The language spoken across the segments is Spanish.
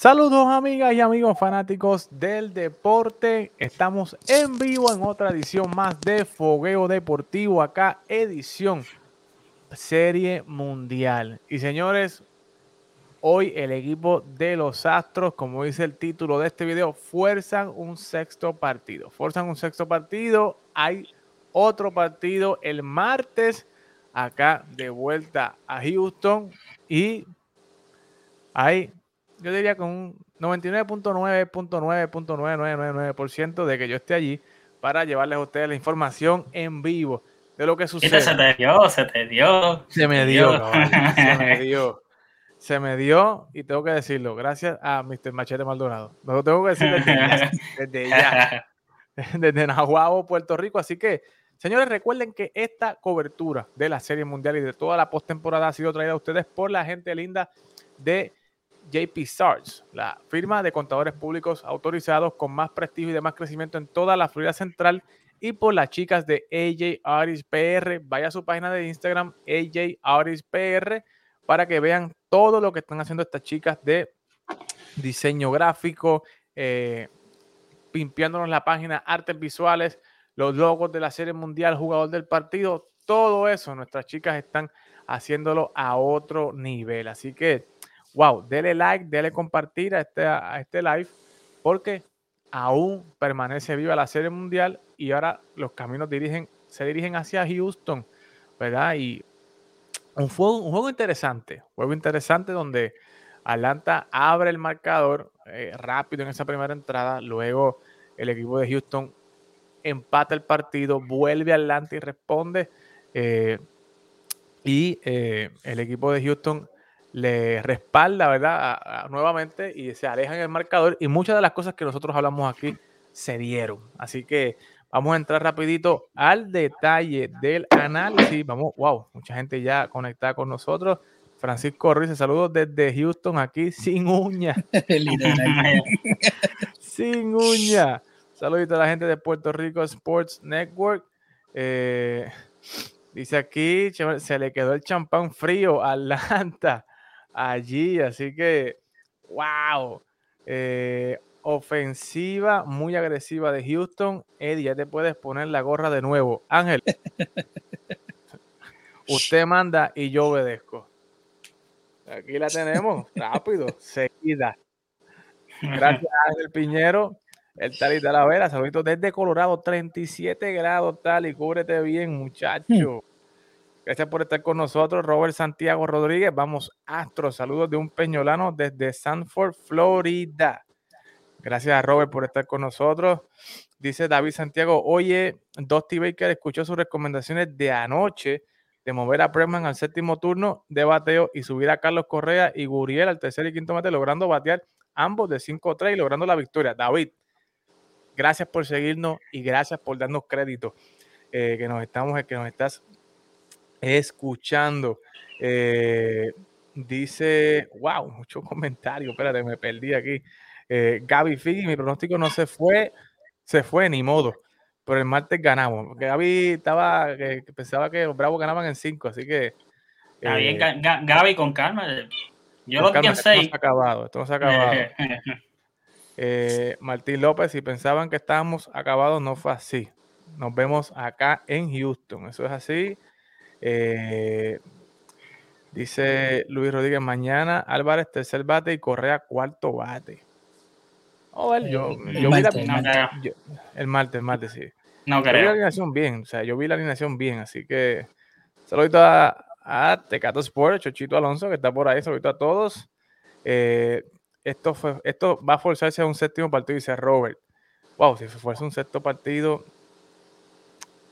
Saludos amigas y amigos fanáticos del deporte. Estamos en vivo en otra edición más de Fogueo Deportivo, acá edición Serie Mundial. Y señores, hoy el equipo de los Astros, como dice el título de este video, fuerzan un sexto partido. Fuerzan un sexto partido. Hay otro partido el martes acá de vuelta a Houston y hay yo diría con un 99.9.9.9999% de que yo esté allí para llevarles a ustedes la información en vivo de lo que sucede. Se te dio, se te dio. Se me dio, se me dio. Se me dio y tengo que decirlo, gracias a Mr. Machete Maldonado. Lo tengo que decir desde, desde ya, desde Nahuabo, Puerto Rico. Así que, señores, recuerden que esta cobertura de la Serie Mundial y de toda la postemporada ha sido traída a ustedes por la gente linda de JP Sarge, la firma de contadores públicos autorizados con más prestigio y de más crecimiento en toda la Florida Central y por las chicas de AJ Artis PR. Vaya a su página de Instagram, AJ Artis PR, para que vean todo lo que están haciendo estas chicas de diseño gráfico, eh, la página, artes visuales, los logos de la Serie Mundial, jugador del partido, todo eso, nuestras chicas están haciéndolo a otro nivel. Así que wow, dele like, dele compartir a este, a este live, porque aún permanece viva la Serie Mundial y ahora los caminos se dirigen hacia Houston, ¿verdad? Y un juego, un juego interesante, juego interesante donde Atlanta abre el marcador eh, rápido en esa primera entrada, luego el equipo de Houston empata el partido, vuelve a Atlanta y responde. Eh, y eh, el equipo de Houston le respalda, ¿verdad? nuevamente y se alejan el marcador y muchas de las cosas que nosotros hablamos aquí se dieron. Así que vamos a entrar rapidito al detalle del análisis. Vamos, wow, mucha gente ya conectada con nosotros. Francisco Ruiz, saludos desde Houston, aquí sin uña. sin uña. Saludito a la gente de Puerto Rico Sports Network. Eh, dice aquí, se le quedó el champán frío a Atlanta allí. Así que, wow. Eh, ofensiva muy agresiva de Houston. Eddie, ya te puedes poner la gorra de nuevo. Ángel, usted manda y yo obedezco. Aquí la tenemos, rápido, seguida. Gracias, Ángel Piñero. El tal y Talavera, saluditos desde Colorado, 37 grados tal y cúbrete bien, muchacho. Gracias por estar con nosotros, Robert Santiago Rodríguez. Vamos, Astro. Saludos de un peñolano desde Sanford, Florida. Gracias a Robert por estar con nosotros. Dice David Santiago, oye, Dusty Baker escuchó sus recomendaciones de anoche de mover a Bremen al séptimo turno de bateo y subir a Carlos Correa y Guriel al tercer y quinto mate, logrando batear ambos de 5-3 y logrando la victoria. David, gracias por seguirnos y gracias por darnos crédito eh, que nos estamos, que nos estás escuchando. Eh, dice, wow, mucho comentario, espérate, me perdí aquí. Eh, Gaby Figi, mi pronóstico no se fue, se fue ni modo, pero el martes ganamos. Gaby estaba, que, pensaba que los Bravos ganaban en 5, así que... Está bien, eh, Gaby, con calma. Yo lo pienso Esto no se ha acabado, esto no se ha acabado. Martín López, si pensaban que estábamos acabados, no fue así. Nos vemos acá en Houston, eso es así. Eh, dice Luis Rodríguez, mañana Álvarez tercer bate y Correa cuarto bate. Oh, yo, el, martes, vi la, el martes, el martes, sí. No creo. vi la alineación bien, o sea, yo vi la alineación bien, así que saludito a, a Tecato Sport, Chochito Alonso, que está por ahí, saludito a todos. Eh, esto, fue, esto va a forzarse a un séptimo partido, dice Robert. Wow, si se fuerza un sexto partido,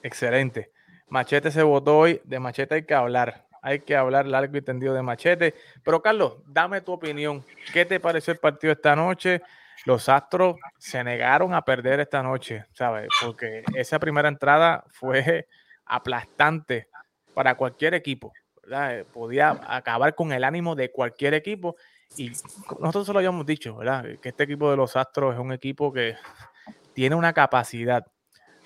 excelente. Machete se votó hoy, de Machete hay que hablar, hay que hablar largo y tendido de Machete. Pero Carlos, dame tu opinión. ¿Qué te pareció el partido esta noche? Los Astros se negaron a perder esta noche, ¿sabes? Porque esa primera entrada fue aplastante para cualquier equipo. Podía acabar con el ánimo de cualquier equipo. Y nosotros se lo habíamos dicho, ¿verdad? Que este equipo de los Astros es un equipo que tiene una capacidad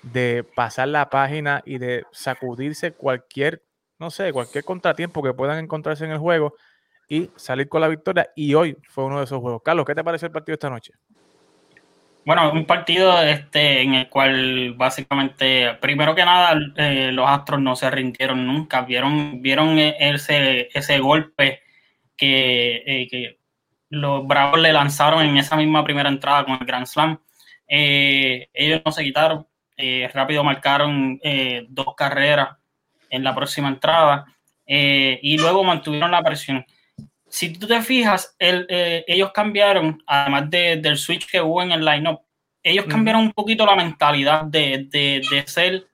de pasar la página y de sacudirse cualquier, no sé, cualquier contratiempo que puedan encontrarse en el juego y salir con la victoria. Y hoy fue uno de esos juegos. Carlos, ¿qué te pareció el partido esta noche? Bueno, un partido este, en el cual básicamente, primero que nada, eh, los Astros no se rindieron nunca. Vieron, vieron ese, ese golpe que, eh, que los Bravos le lanzaron en esa misma primera entrada con el Grand Slam. Eh, ellos no se quitaron, rápido marcaron dos carreras en la próxima entrada y luego mantuvieron la presión. Si tú te fijas, eh, ellos cambiaron, además del switch que hubo en el lineup, ellos cambiaron un poquito la mentalidad de, ser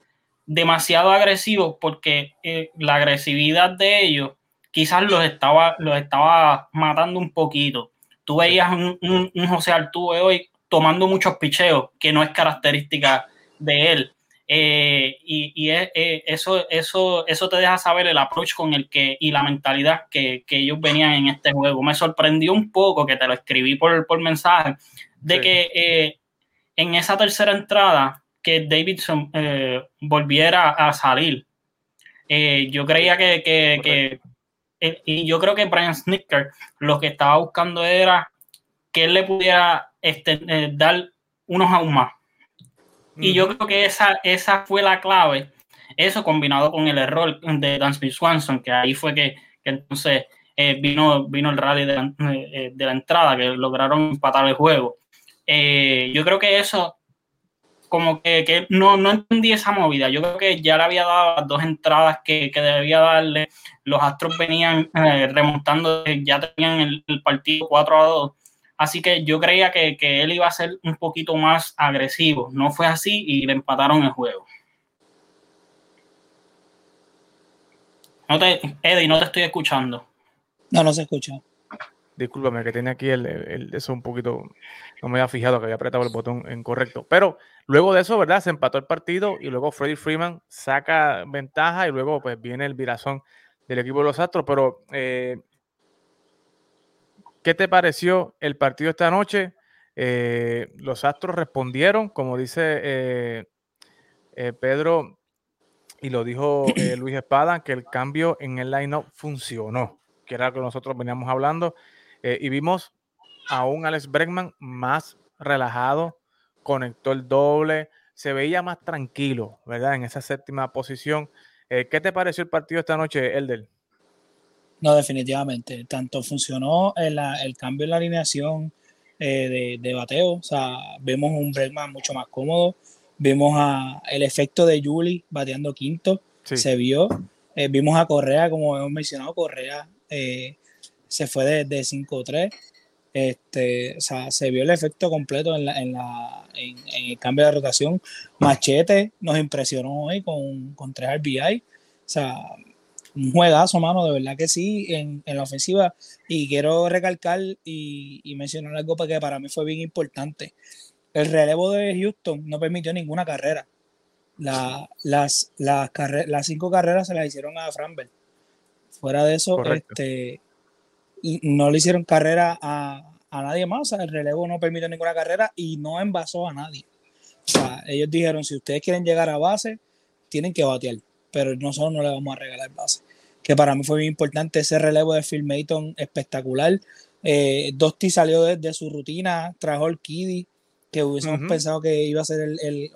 demasiado agresivos porque eh, la agresividad de ellos quizás los estaba, los estaba matando un poquito. Tú veías un, un, un José Arturo hoy tomando muchos picheos, que no es característica de él. Eh, y, eh, eso, eso, eso te deja saber el approach con el que y la mentalidad que, ellos venían en este juego. Me sorprendió un poco que te lo escribí por, por mensaje, de que eh, en esa tercera entrada que Davidson volviera a salir. yo creía que, que, y yo creo que Brian Snicker lo que estaba buscando era que él le pudiera este, dar unos aún más y yo creo que esa, esa fue la clave. Eso combinado con el error de Dansby Swanson, que ahí fue que, entonces eh, vino, vino el rally de la, eh, de la, entrada, que lograron empatar el juego. Eh, yo creo que eso, como que, no, no, entendí esa movida. Yo creo que ya le había dado las dos entradas que, que debía darle. Los Astros venían remontando, ya tenían el, el partido 4 a 2 Así que yo creía que, él iba a ser un poquito más agresivo. No fue así y le empataron el juego. No te, Eddie, no te estoy escuchando. No, no se escucha. Discúlpame, que tiene aquí el, eso un poquito. No me había fijado que había apretado el botón incorrecto. Pero luego de eso, ¿verdad? Se empató el partido y luego Freddy Freeman saca ventaja y luego pues viene el virazón del equipo de los Astros. Pero eh, ¿Qué te pareció el partido esta noche? Eh, los Astros respondieron, como dice eh, eh, Pedro y lo dijo Luis Espada, que el cambio en el line-up funcionó, que era lo que nosotros veníamos hablando, y vimos a un Alex Bregman más relajado, conectó el doble, se veía más tranquilo, ¿verdad? En esa séptima posición. ¿Qué te pareció el partido esta noche, Elder? No, definitivamente. Tanto funcionó el, el cambio en la alineación eh, de, bateo. O sea, vemos un Bregman mucho más cómodo. Vimos a, el efecto de Julie bateando quinto. Se vio. Eh, vimos a Correa, como hemos mencionado, Correa eh, se fue de, de 5-3. Este, o sea, se vio el efecto completo en, la, en, la, en, el cambio de rotación. Machete nos impresionó hoy con, con 3 RBI. O sea, un juegazo, mano, de verdad que sí, en, la ofensiva. Y quiero recalcar y, mencionar algo que para mí fue bien importante. El relevo de Houston no permitió ninguna carrera. las, las, las cinco carreras se las hicieron a Framberg. Fuera de eso, este, no le hicieron carrera a, nadie más. el relevo no permitió ninguna carrera y no envasó a nadie. O sea, ellos dijeron, si ustedes quieren llegar a base, tienen que batear pero nosotros no le vamos a regalar base. Que para mí fue bien importante ese relevo de Phil Mayton espectacular. Eh, Dosti salió de, su rutina, trajo el Kiddy, que hubiésemos pensado que iba a ser el,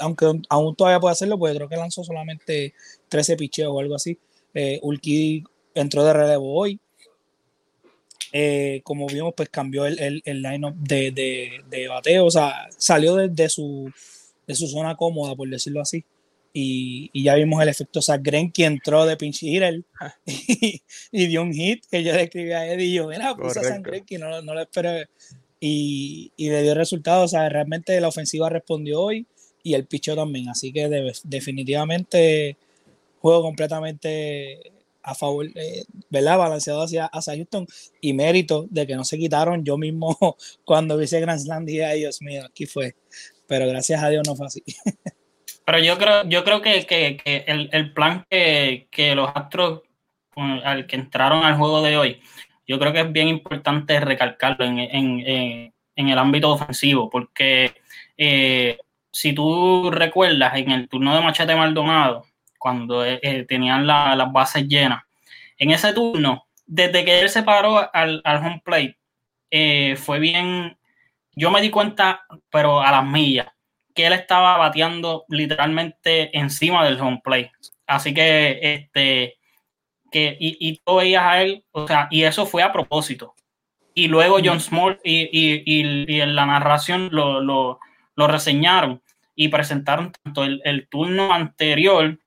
aunque aún todavía puede hacerlo, porque creo que lanzó solamente 13 picheos o algo así. Eh, Ulkidi entró de relevo hoy. Eh, como vimos, pues cambió el, el, el line-up de, de, de, bateo, o sea, salió de, su, de su zona cómoda, por decirlo así y, ya vimos el efecto Zach que entró de pinch hitter y, dio un hit que yo describí a Eddie y yo, mira, puse a Zach no, no lo esperé y, y, le dio resultados, o sea, realmente la ofensiva respondió hoy y el pichó también, así que definitivamente juego completamente a favor, eh, ¿verdad? Balanceado hacia, hacia Houston y mérito de que no se quitaron. Yo mismo cuando vi ese Grand Slam dije, ay Dios mío, aquí fue. Pero gracias a Dios no fue así. Pero yo creo, yo creo que, el, plan que, los Astros al que entraron al juego de hoy, yo creo que es bien importante recalcarlo en, el ámbito ofensivo, porque eh, si tú recuerdas en el turno de Machete Maldonado, cuando eh, eh, tenían las bases llenas, en ese turno desde que él se paró al, al home plate, fue bien, yo me di cuenta, pero a las millas, que él estaba bateando literalmente encima del home plate. Así que, este, que, y, y tú veías a él, o sea, y eso fue a propósito. Y luego John Small y, y, y en la narración lo, lo, lo, reseñaron y presentaron tanto el, el turno anterior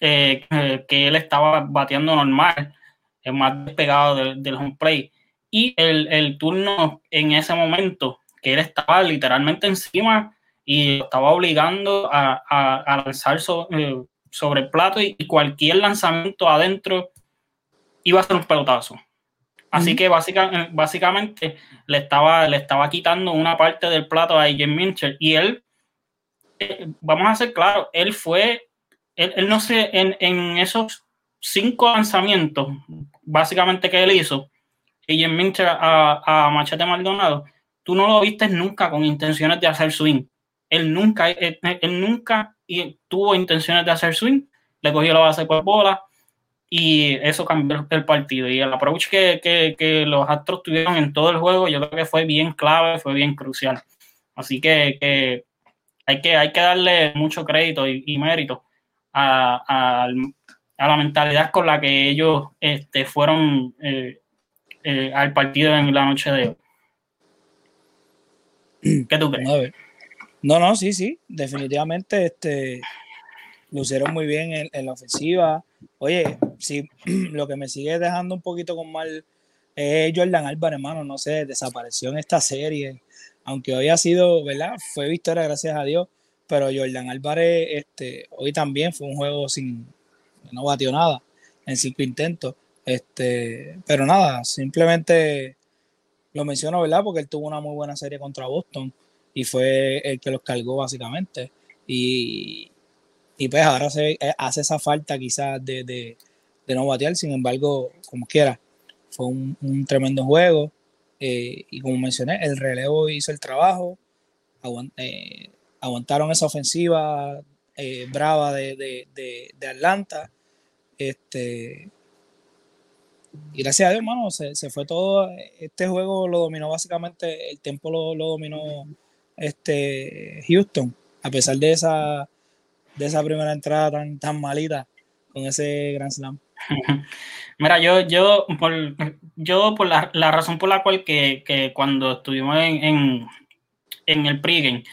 eh, que él estaba bateando normal, más despegado del, del home plate, y el, el, turno en ese momento que él estaba literalmente encima y estaba obligando a, a, a lanzar so, eh, sobre el plato y, y, cualquier lanzamiento adentro iba a ser un pelotazo. Así uh -huh. que básica, básicamente le estaba, le estaba quitando una parte del plato a Jim Mincher y él, eh, vamos a ser claros, él fue, él, él no sé, en, en, esos cinco lanzamientos básicamente que él hizo, Jim Mincher a, a Machete Maldonado, tú no lo viste nunca con intenciones de hacer swing. Él nunca, él, nunca tuvo intenciones de hacer swing, le cogió la base por bola y eso cambió el partido. Y el approach que, los Astros tuvieron en todo el juego, yo creo que fue bien clave, fue bien crucial. Así que, hay, que darle mucho crédito y, mérito a, a, a, la mentalidad con la que ellos este, fueron eh, eh, al partido en la noche de hoy. ¿Qué tú crees? No, no, sí, sí, definitivamente este, lucieron muy bien en, la ofensiva. Oye, sí, lo que me sigue dejando un poquito con mal es Jordan Álvarez, hermano, no sé, desapareció en esta serie, aunque hoy ha sido, ¿verdad? Fue victoria, gracias a Dios, pero Jordan Álvarez, este, hoy también fue un juego sin, no batió nada en cinco intentos, este, pero nada, simplemente lo menciono, ¿verdad? Porque él tuvo una muy buena serie contra Boston y fue el que los cargó básicamente. Y, y pues ahora se eh, hace esa falta quizás de, de, de, no batear, sin embargo, como quiera, fue un, un tremendo juego. Eh, y como mencioné, el relevo hizo el trabajo, eh, aguantaron esa ofensiva brava de, de, Atlanta. Este, y gracias a Dios, hermano, se, se, fue todo. Este juego lo dominó básicamente, el tiempo lo, lo dominó este Houston, a pesar de esa, de esa primera entrada tan, tan malita con ese Grand Slam. Mira, yo, yo por, yo por la, la razón por la cual que, que cuando estuvimos en, en, en, el pregame,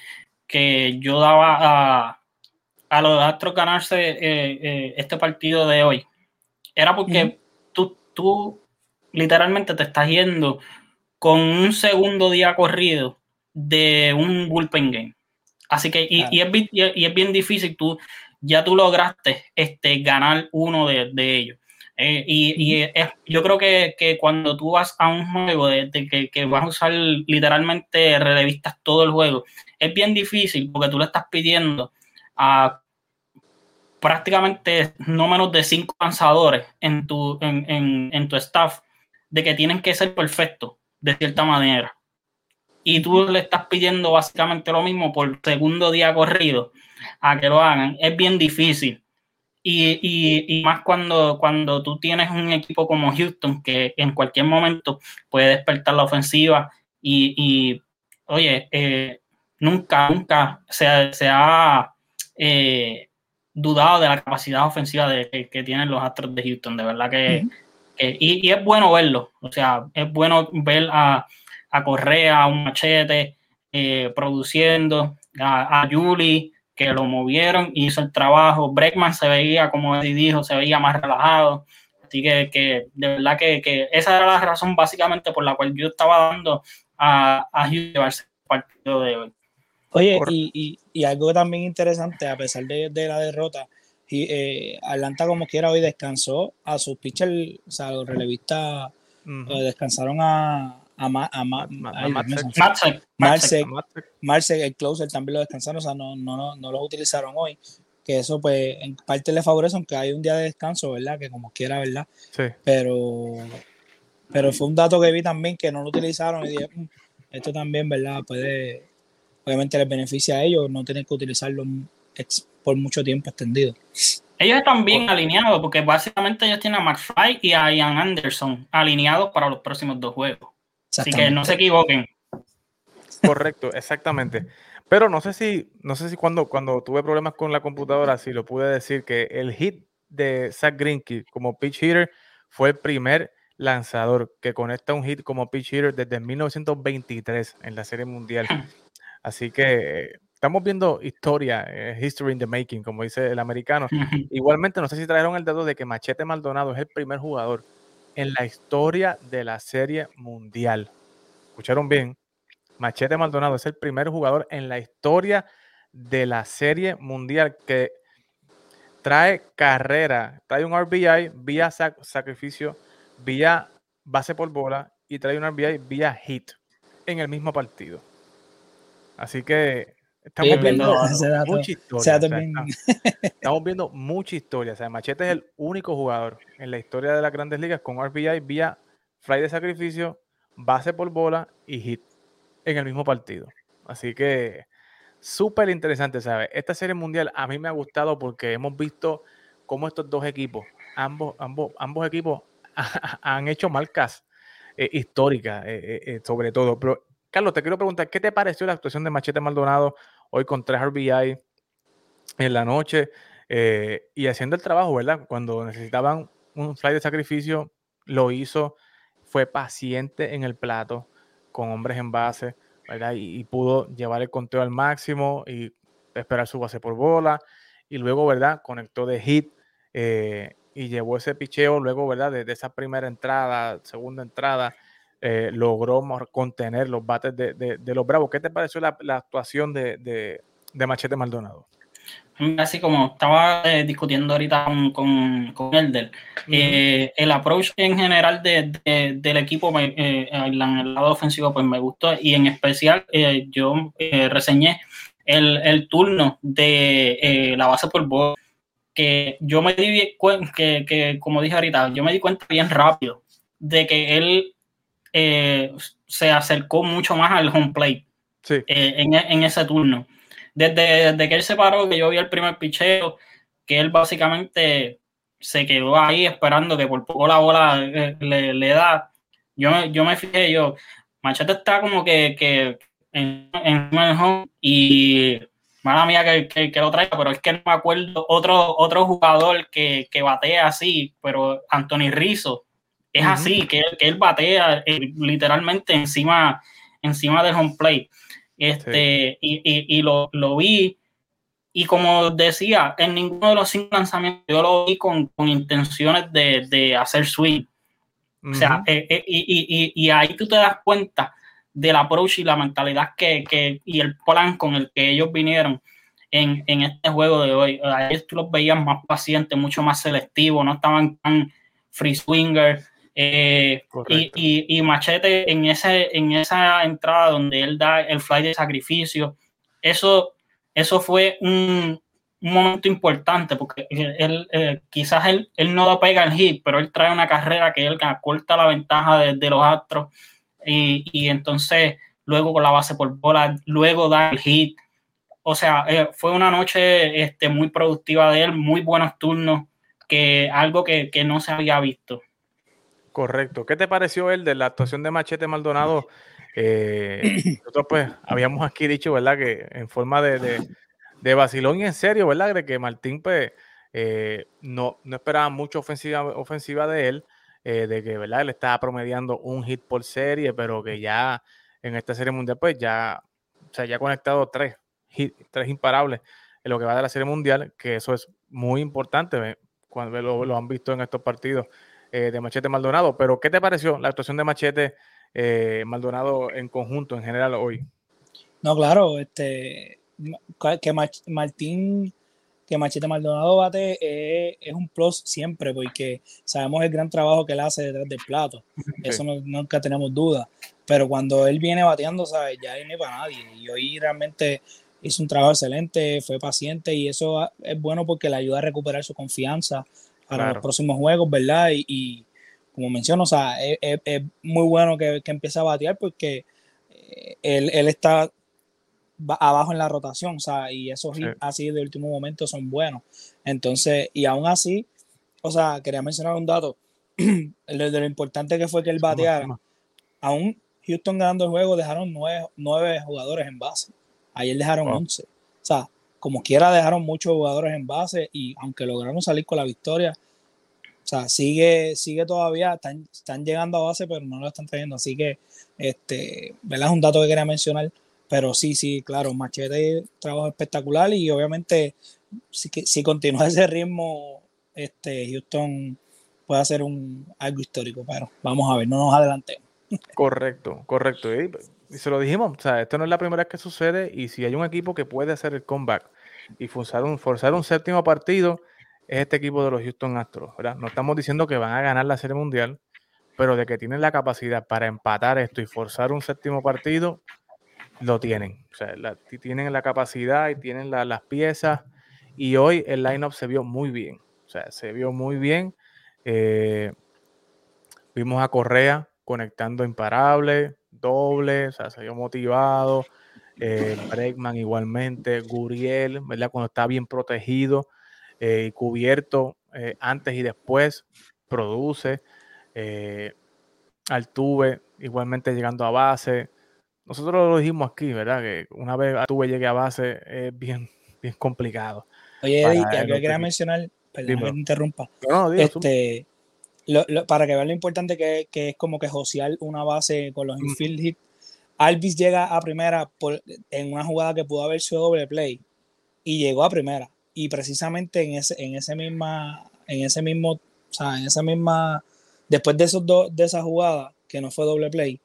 que yo daba a, a los Astros ganarse eh, eh, este partido de hoy, era porque mm. tú, tú literalmente te estás yendo con un segundo día corrido de un bullpen game. Así que, y, y, es, y, es, bien difícil, tú ya tú lograste este, ganar uno de, de ellos. Eh, y, y es, yo creo que, que, cuando tú vas a un juego de, de que, que, vas a usar literalmente relevistas todo el juego, es bien difícil porque tú le estás pidiendo a prácticamente no menos de cinco lanzadores en tu, en, en, en tu staff de que tienen que ser perfectos de cierta manera y tú le estás pidiendo básicamente lo mismo por segundo día corrido a que lo hagan, es bien difícil. Y, y, y, más cuando, cuando tú tienes un equipo como Houston que en cualquier momento puede despertar la ofensiva y, y oye, eh, nunca, nunca se, se ha eh, dudado de la capacidad ofensiva de, que, que, tienen los Astros de Houston, de verdad que, uh -huh. que y, y, es bueno verlo, o sea, es bueno ver a, a Correa, a un machete, eh, produciendo, a, a Julie, que lo movieron, hizo el trabajo. Breckman se veía, como Eddie dijo, se veía más relajado. Así que, que de verdad que, que, esa era la razón básicamente por la cual yo estaba dando a, a Hugh llevarse el partido de hoy. Oye, y, y, y, algo también interesante, a pesar de, de la derrota, y, eh, Atlanta como quiera hoy descansó a sus pitchers, o sea, los relevistas uh -huh. eh, descansaron a, a, Ma, a, Ma, a el closer también lo descansaron, o sea, no, no, no, no los utilizaron hoy. Que eso, pues, en parte le favorece, aunque hay un día de descanso, ¿verdad? Que como quiera, ¿verdad? Sí. Pero, pero fue un dato que vi también que no lo utilizaron y dije, mm, esto también, ¿verdad? Puede, obviamente les beneficia a ellos no tener que utilizarlo por mucho tiempo extendido. Ellos están bien alineados porque básicamente ellos tienen a McFly y a Ian Anderson alineados para los próximos dos juegos. Así que no se equivoquen. Correcto, exactamente. Pero no sé si, no sé si cuando, cuando tuve problemas con la computadora, si lo pude decir que el hit de Zach Greinke como pitch hitter fue el primer lanzador que conecta un hit como pitch hitter desde 1923 en la Serie Mundial. Así que estamos viendo historia, eh, history in the making, como dice el americano. Igualmente, no sé si trajeron el dato de que Machete Maldonado es el primer jugador en la historia de la Serie Mundial. ¿Escucharon bien? Machete Maldonado es el primer jugador en la historia de la Serie Mundial que trae carrera, trae un RBI vía sacrificio, vía base por bola y trae un RBI vía hit en el mismo partido. Así que estamos viendo mucha historia. estamos viendo mucha historia. O sea, Machete es el único jugador en la historia de las grandes ligas con RBI vía fly de sacrificio, base por bola y hit en el mismo partido. Así que súper interesante, ¿sabes? Esta serie mundial a mí me ha gustado porque hemos visto cómo estos dos equipos, ambos, ambos, ambos equipos han hecho marcas eh, históricas, eh, eh, sobre todo. Pero, Carlos, te quiero preguntar, ¿qué te pareció la actuación de Machete Maldonado hoy con tres RBI en la noche y haciendo el trabajo, ¿verdad? Cuando necesitaban un fly de sacrificio, lo hizo, fue paciente en el plato, con hombres en base y, pudo llevar el conteo al máximo y esperar su base por bola. Y luego, ¿verdad? Conectó de hit eh, y llevó ese picheo. Luego, ¿verdad? Desde esa primera entrada, segunda entrada, eh, logró contener los bates de, los Bravos. ¿Qué te pareció la, actuación de, de Machete Maldonado? así como estaba eh, discutiendo ahorita con, con, Elder, eh, el approach en general del equipo en el lado ofensivo pues me gustó y en especial yo reseñé el, turno de la base por bola que yo me di cuenta que, que, como dije ahorita, yo me di cuenta bien rápido de que él se acercó mucho más al home plate en, en ese turno desde, que él se paró, que yo vi el primer picheo, que él básicamente se quedó ahí esperando que por poco la bola eh, le, da. Yo, yo me fijé, yo, Machete está como que, que en, el home y mala mía que, que, lo traiga, pero es que no me acuerdo otro, otro jugador que, que batea así, pero Anthony Rizzo es así, que, que él batea eh, literalmente encima, encima del home plate. Este, y, y, lo, lo, vi. Y como decía, en ninguno de los cinco lanzamientos yo lo vi con, con intenciones de, de, hacer swing. O sea, eh, eh, y, y, ahí tú te das cuenta del approach y la mentalidad que, que, y el plan con el que ellos vinieron en, en este juego de hoy. Ahí tú los veías más pacientes, mucho más selectivos, no estaban tan free swinger. Eh, y, Machete en, ese, en esa entrada donde él da el fly de sacrificio, eso, eso fue un, momento importante porque él, eh, quizás él, él no pega el hit, pero él trae una carrera que él corta la ventaja de, los astros y, entonces luego con la base por bola, luego da el hit. O sea, eh, fue una noche este, muy productiva de él, muy buenos turnos, que algo que, que no se había visto. Correcto. ¿Qué te pareció el de la actuación de Machete Maldonado? Eh, nosotros pues habíamos aquí dicho, ¿verdad? Que en forma de, de, de vacilón y en serio, ¿verdad? De que Martín pues eh, no, no esperaba mucho ofensiva, ofensiva de él, eh, de que, ¿verdad? Él estaba promediando un hit por serie, pero que ya en esta serie mundial pues ya se haya conectado tres, tres imparables en lo que va de la serie mundial, que eso es muy importante cuando lo han visto en estos partidos. Eh, de Machete Maldonado. Pero, ¿qué te pareció la actuación de Machete eh, Maldonado en conjunto, en general, hoy? No, claro, este, que Martín, que Machete Maldonado bate eh, es un plus siempre, porque sabemos el gran trabajo que él hace detrás del plato. Eso nunca tenemos duda. Pero cuando él viene bateando, ¿sabes? Ya no hay para nadie. Y hoy realmente hizo un trabajo excelente, fue paciente y eso es bueno porque le ayuda a recuperar su confianza para los próximos juegos, ¿verdad? Y, como menciono, o sea, es, muy bueno que, que, empiece a batear porque eh, él, está abajo en la rotación, o sea, y esos hits así de último momento son buenos. Entonces, y aún así, o sea, quería mencionar un dato de, lo importante que fue que él bateara. Aún Houston ganando el juego, dejaron nueve, jugadores en base. Ayer dejaron once. O sea, como quiera, dejaron muchos jugadores en base y aunque lograron salir con la victoria, o sea, sigue, sigue todavía, están, están llegando a base, pero no lo están trayendo. Así que, este, ¿verdad? Es un dato que quería mencionar. Pero sí, sí, claro, Machete trabajo espectacular y obviamente si, si continúa ese ritmo, este, Houston puede hacer algo histórico, pero vamos a ver, no nos adelantemos. Correcto, correcto. Y, se lo dijimos, o sea, esto no es la primera vez que sucede y si hay un equipo que puede hacer el comeback y forzar un, forzar un séptimo partido, es este equipo de los Houston Astros, ¿verdad? No estamos diciendo que van a ganar la Serie Mundial, pero de que tienen la capacidad para empatar esto y forzar un séptimo partido, lo tienen. O sea, tienen la capacidad y tienen las piezas. Y hoy el lineup se vio muy bien. O sea, se vio muy bien. Eh, vimos a Correa conectando imparable, doble, o sea, se vio motivado. Eh, Bregman igualmente, Guriel, ¿verdad? Cuando está bien protegido eh, y cubierto eh, antes y después, produce. Altuve igualmente llegando a base. Nosotros lo dijimos aquí, ¿verdad? Que una vez Altuve llegue a base es bien, bien complicado. Oye, Eddie, que quería mencionar, perdón que te interrumpa. No, este, para que vean lo importante que, es como que josear una base con los infield hits. Alvis llega a primera por, en una jugada que pudo haber sido doble play y llegó a primera. Y precisamente en ese, en ese misma, en ese mismo, o sea, en esa misma, después de esos dos, de esa jugada, que no fue doble play,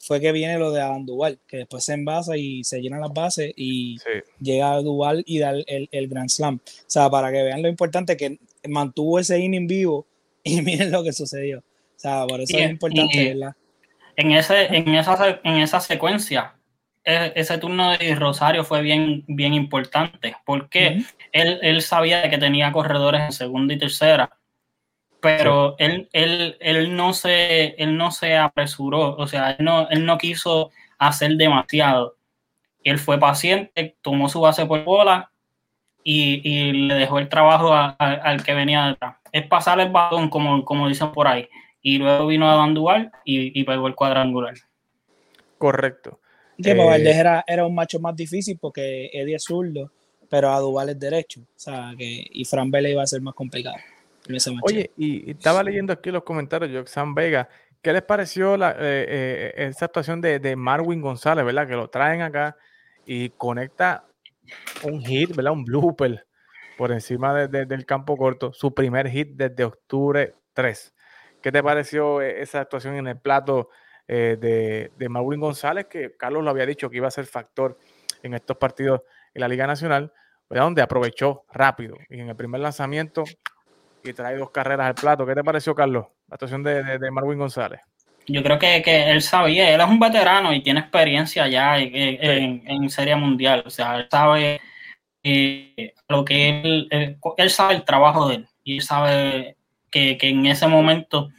fue que viene lo de Adam Duval, que después se envasa y se llenan las bases y llega a Duval y da el, el, Grand Slam. O sea, para que vean lo importante que mantuvo ese inning vivo y miren lo que sucedió. O sea, por eso es importante, ¿verdad? En, ese, en, esa, en esa secuencia, e, ese turno de Rosario fue bien, bien importante, porque él, él, sabía que tenía corredores en segunda y tercera, pero él, él, él, no se, él no se apresuró, o sea, él no, él no quiso hacer demasiado. Él fue paciente, tomó su base por bola y, y le dejó el trabajo al que venía detrás. Es pasar el balón, como, como dicen por ahí. Y luego vino a Dual y, y pegó el cuadrangular. Correcto. Que eh, era, era un macho más difícil porque Eddie es zurdo, pero a Duval es derecho. O sea, que, y Fran Vélez iba a ser más complicado. Oye, y, estaba leyendo aquí los comentarios de San Vega. ¿Qué les pareció la, eh, eh, esa actuación de, de Marwin González, verdad? Que lo traen acá y conecta un hit, ¿verdad? Un blooper por encima del campo corto, su primer hit desde octubre 3. ¿Qué te pareció eh, esa actuación en el plato eh, de, de González? Que Carlos lo había dicho que iba a ser factor en estos partidos en la Liga Nacional, donde aprovechó rápido y en el primer lanzamiento y trae dos carreras al plato. ¿Qué te pareció, Carlos, la actuación de, de, Marwin González? Yo creo que, él sabía, él es un veterano y tiene experiencia ya en, Serie Mundial. O sea, él sabe eh, lo que él, él, sabe el trabajo de él y él sabe que, en ese momento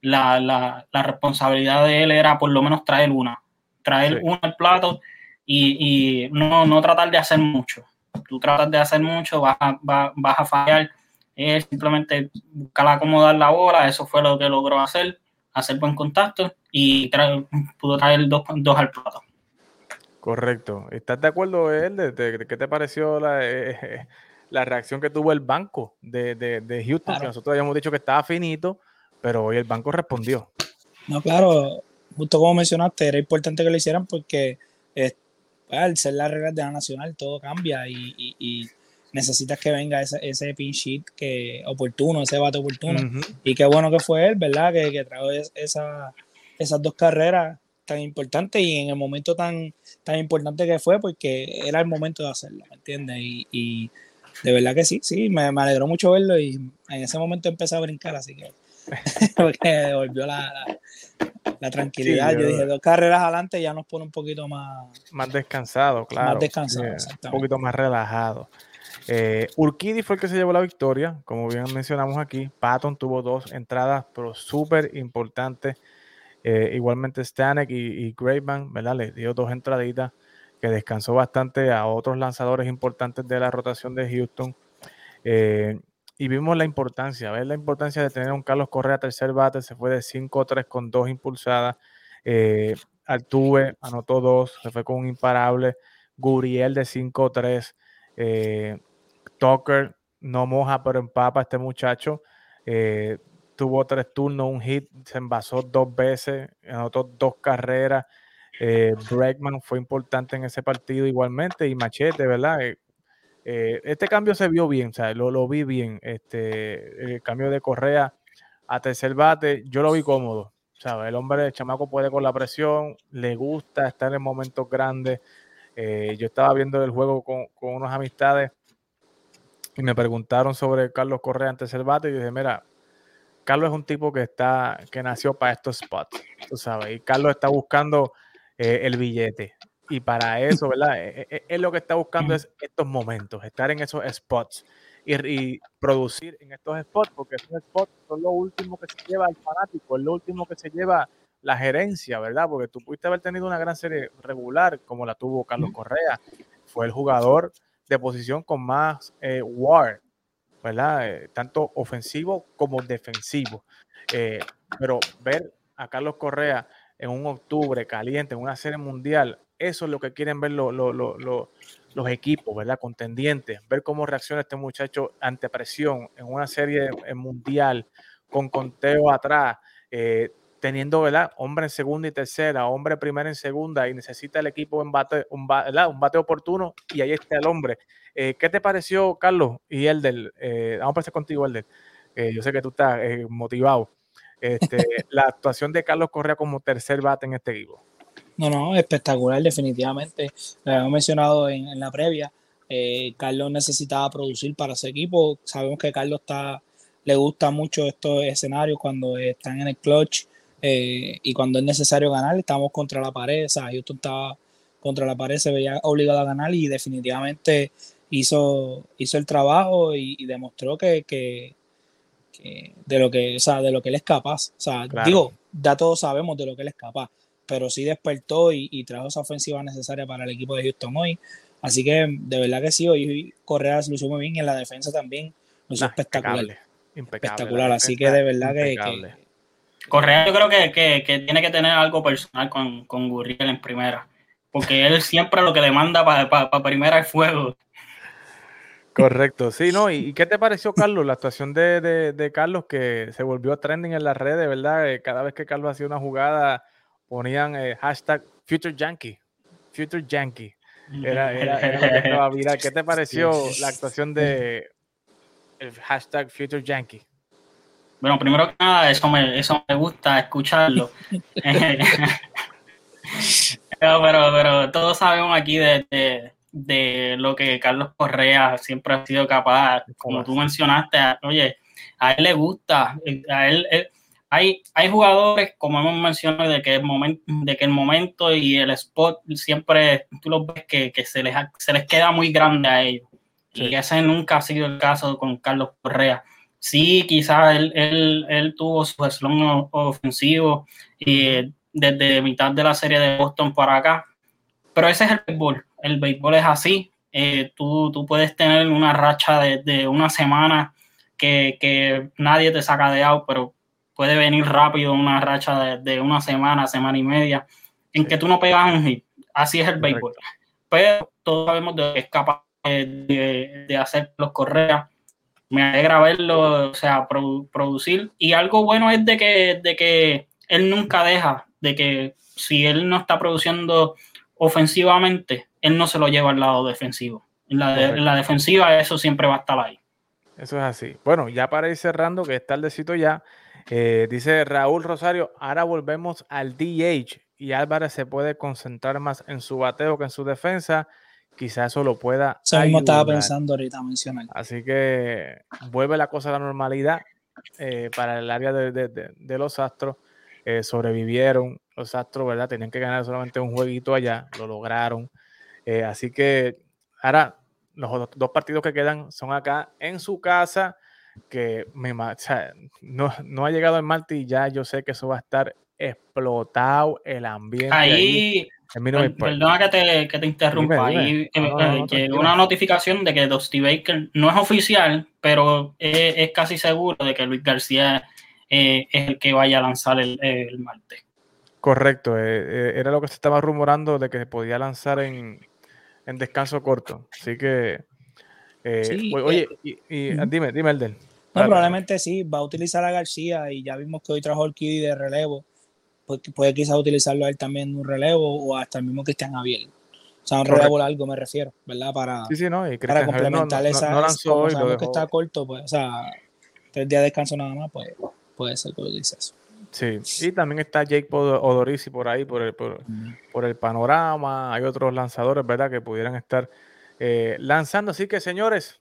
la, responsabilidad de él era por lo menos traer una, traer una al plato y, no, no, tratar de hacer mucho. Tú tratas de hacer mucho, vas a, vas a fallar es simplemente buscar acomodar la bola, eso fue lo que logró hacer, hacer buen contacto y pudo traer dos, dos al plato. Correcto. ¿Estás de acuerdo, él? De, qué te pareció la, eh, la, reacción que tuvo el banco de, de Houston? Que nosotros habíamos dicho que estaba finito, pero hoy el banco respondió. No, claro, justo como mencionaste, era importante que lo hicieran porque eh, al ser las reglas de la nacional todo cambia y necesitas que venga ese, ese pin sheet que, oportuno, ese bate oportuno. Y qué bueno que fue él, ¿verdad? Que, que trajo esa, esas dos carreras tan importantes y en el momento tan, tan importante que fue, porque era el momento de hacerlo, ¿me entiendes? Y, de verdad que sí, sí, me, me, alegró mucho verlo y en ese momento empecé a brincar, así que porque devolvió la, la, tranquilidad. yo, dije, dos carreras adelante ya nos pone un poquito más... Más descansado, claro. Más descansado, Un poquito más relajado. Eh, Urquidi fue el que se llevó la victoria, como bien mencionamos aquí. Patton tuvo dos entradas, pero súper importantes. Eh, igualmente Stanek y, y ¿verdad? Le dio dos entraditas que descansó bastante a otros lanzadores importantes de la rotación de Houston. Eh, y vimos la importancia, ver la importancia de tener un Carlos Correa tercer bate, se fue de 5-3 con dos impulsadas. Eh, Altuve anotó dos, se fue con un imparable. Guriel de 5-3. Eh, Tucker no moja, pero empapa este muchacho. Eh, tuvo tres turnos, un hit, se envasó dos veces, anotó dos carreras. Eh, Bregman fue importante en ese partido igualmente y Machete, ¿verdad? Eh, eh, este cambio se vio bien, sea, lo, lo, vi bien. Este, el cambio de Correa a tercer bate, yo lo vi cómodo. ¿sabes? El hombre, el chamaco puede con la presión, le gusta estar en momentos grandes. Eh, yo estaba viendo el juego con, con, unas amistades y me preguntaron sobre Carlos Correa ante tercer bate y dije, mira, Carlos es un tipo que está, que nació para estos spots, tú sabes, y Carlos está buscando eh, el billete. Y para eso, ¿verdad? Él lo que está buscando es estos momentos, estar en esos spots y, y, producir en estos spots, porque esos spots son lo último que se lleva el fanático, es lo último que se lleva la gerencia, ¿verdad? Porque tú pudiste haber tenido una gran serie regular como la tuvo Carlos Correa, fue el jugador de posición con más eh, WAR, ¿verdad? Eh, tanto ofensivo como defensivo. Eh, pero ver a Carlos Correa en un octubre caliente, en una serie mundial, eso es lo que quieren ver lo, lo, lo, los equipos, ¿verdad? Contendientes, ver cómo reacciona este muchacho ante presión en una serie mundial con conteo atrás, eh, teniendo, ¿verdad? Hombre en segunda y tercera, hombre primera en segunda y necesita el equipo en bate, un, ¿verdad? un bate oportuno y ahí está el hombre. Eh, ¿Qué te pareció, Carlos y Elder? Eh, vamos a empezar contigo, Elder. yo sé que tú estás motivado. Este, la actuación de Carlos Correa como tercer bate en este equipo. No, no, espectacular, definitivamente. Lo habíamos mencionado en, en la previa. Eh, Carlos necesitaba producir para su equipo. Sabemos que Carlos está, le gusta mucho estos escenarios cuando están en el clutch eh, y cuando es necesario ganar. Estamos contra la pared. O sea, Houston estaba contra la pared, se veía obligado a ganar y definitivamente hizo, hizo el trabajo y, y demostró que, que, que, de lo que, o sea, de lo que él es capaz. O sea, claro. digo, ya todos sabemos de lo que él es capaz pero sí despertó y, y, trajo esa ofensiva necesaria para el equipo de Houston hoy. Así que de verdad que sí, hoy Correa se lució muy bien y en la defensa también lo hizo nah, espectacular. Impecable, impecable espectacular, así que de verdad que, que, Correa yo creo que, que, que, tiene que tener algo personal con, con Gurriel en primera, porque él siempre lo que le manda para pa, pa primera es fuego. Correcto, sí, ¿no? ¿Y qué te pareció, Carlos, la actuación de, de, de Carlos que se volvió trending en las redes, ¿verdad? Cada vez que Carlos hacía una jugada ponían eh, hashtag Future Yankee. Future Yankee. Era, era, era, lo que estaba viral. ¿Qué te pareció la actuación de el hashtag Future Yankee? Bueno, primero que nada, eso me, eso me gusta escucharlo. pero, pero, pero, todos sabemos aquí de, de, de, lo que Carlos Correa siempre ha sido capaz. Como tú mencionaste, oye, a él le gusta, a él, él hay, hay jugadores, como hemos mencionado, de que, el momento, de que el momento y el spot siempre tú los ves que, que se, les, se les queda muy grande a ellos. Sí. Y ese nunca ha sido el caso con Carlos Correa. Sí, quizás él, él, él tuvo su eslón ofensivo y desde mitad de la serie de Boston para acá. Pero ese es el béisbol. El béisbol es así. Eh, tú, tú puedes tener una racha de, de una semana que, que nadie te saca de out, pero puede venir rápido una racha de, de, una semana, semana y media, en sí. que tú no pegas un hit. Así es el béisbol. Pero todos sabemos de que es capaz de, de, hacer los correas. Me alegra verlo, o sea, produ producir. Y algo bueno es de que, de que él nunca deja, de que si él no está produciendo ofensivamente, él no se lo lleva al lado defensivo. En la, de, en la defensiva eso siempre va a estar ahí. Eso es así. Bueno, ya para ir cerrando, que es tardecito ya, eh, dice Raúl Rosario, ahora volvemos al DH y Álvarez se puede concentrar más en su bateo que en su defensa. Quizás eso lo pueda. Eso mismo estaba pensando ahorita mencionar. Así que vuelve la cosa a la normalidad eh, para el área de, de, de, de los Astros. Eh, sobrevivieron los Astros, ¿verdad? Tenían que ganar solamente un jueguito allá, lo lograron. Eh, así que ahora los dos partidos que quedan son acá en su casa que me, o sea, no, no, ha llegado el Marte y ya yo sé que eso va a estar explotado el ambiente. Ahí, perdona que te, que te interrumpa. Ahí llegó una notificación de que Dusty Baker no es oficial, pero es, casi seguro de que Luis García eh, es el que vaya a lanzar el, el martes. Correcto, eh, eh, era lo que se estaba rumorando de que se podía lanzar en, en descanso corto. Así que, oye, y, dime, dime el del. No, probablemente sí, va a utilizar a García y ya vimos que hoy trajo el Kiddy de relevo. Pues, puede quizás utilizarlo a él también en un relevo o hasta el mismo Cristian Javier. O sea, un relevo largo me refiero, ¿verdad? Para, sí, sí, no, y para complementar esa. No, lanzó hoy, que está corto, pues, o sea, tres días de descanso nada más, pues puede ser que lo utilice eso. Sí, y también está Jake Odorizzi por ahí, por el, por, el panorama. Hay otros lanzadores, ¿verdad?, que pudieran estar eh, lanzando. Así que, señores,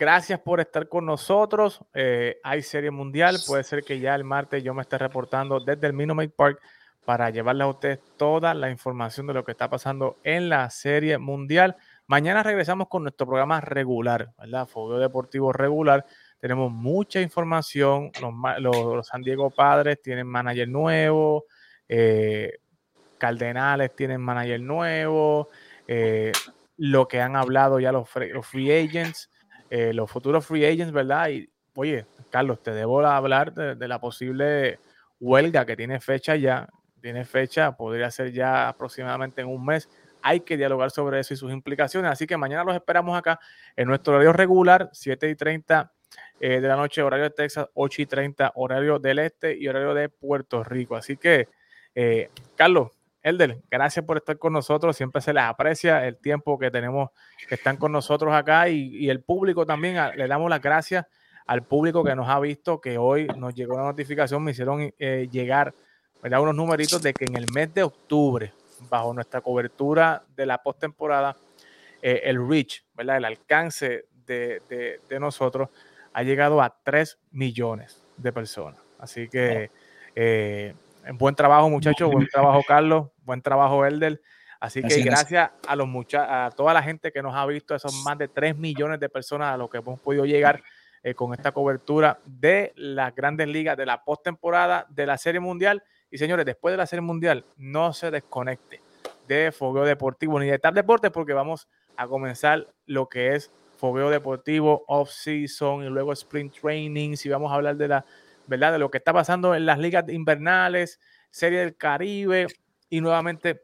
Gracias por estar con nosotros. Eh, hay serie mundial. Puede ser que ya el martes yo me esté reportando desde el Minute Park para llevarles a ustedes toda la información de lo que está pasando en la serie mundial. Mañana regresamos con nuestro programa regular, ¿verdad? Fútbol deportivo regular. Tenemos mucha información. Los, San Diego Padres tienen manager nuevo. Eh, Cardenales tienen manager nuevo. Eh, lo que han hablado ya los free agents. Eh, los futuros free agents, ¿verdad? Y oye, Carlos, te debo hablar de, la posible huelga que tiene fecha ya. Tiene fecha, podría ser ya aproximadamente en un mes. Hay que dialogar sobre eso y sus implicaciones. Así que mañana los esperamos acá en nuestro horario regular, 7 y 30 eh, de la noche, horario de Texas, 8 y 30, horario del este y horario de Puerto Rico. Así que, eh, Carlos, Elder, gracias por estar con nosotros. Siempre se les aprecia el tiempo que tenemos, que están con nosotros acá y, el público también. le damos las gracias al público que nos ha visto, que hoy nos llegó la notificación, me hicieron eh, llegar ¿verdad? unos numeritos de que en el mes de octubre, bajo nuestra cobertura de la postemporada, eh, el reach, ¿verdad? el alcance de, nosotros ha llegado a 3 millones de personas. Así que... Eh, Buen trabajo, muchachos. Buen trabajo, Carlos. Buen trabajo, Elder. Así que gracias a los a toda la gente que nos ha visto, esos más de 3 millones de personas a los que hemos podido llegar eh, con esta cobertura de las grandes ligas, de la postemporada, de la Serie Mundial. Y señores, después de la Serie Mundial, no se desconecte de Fogueo Deportivo ni de tal deporte, porque vamos a comenzar lo que es Fogueo Deportivo, off-season y luego sprint training. Si vamos a hablar de la ¿verdad? De lo que está pasando en las ligas invernales, Serie del Caribe y nuevamente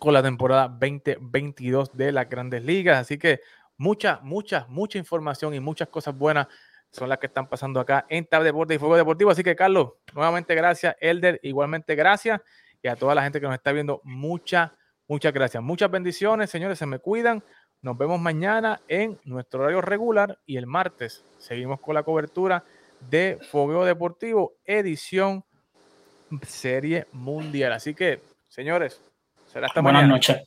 con la temporada 2022 de las grandes ligas. Así que mucha, mucha, mucha información y muchas cosas buenas son las que están pasando acá en Tab Deporte y Fuego Deportivo. Así que, Carlos, nuevamente gracias. Elder, igualmente gracias. Y a toda la gente que nos está viendo, muchas, muchas gracias. Muchas bendiciones, señores. Se me cuidan. Nos vemos mañana en nuestro horario regular y el martes seguimos con la cobertura de Fogueo Deportivo, edición Serie Mundial. Así que, señores, será hasta Buenas mañana. noches.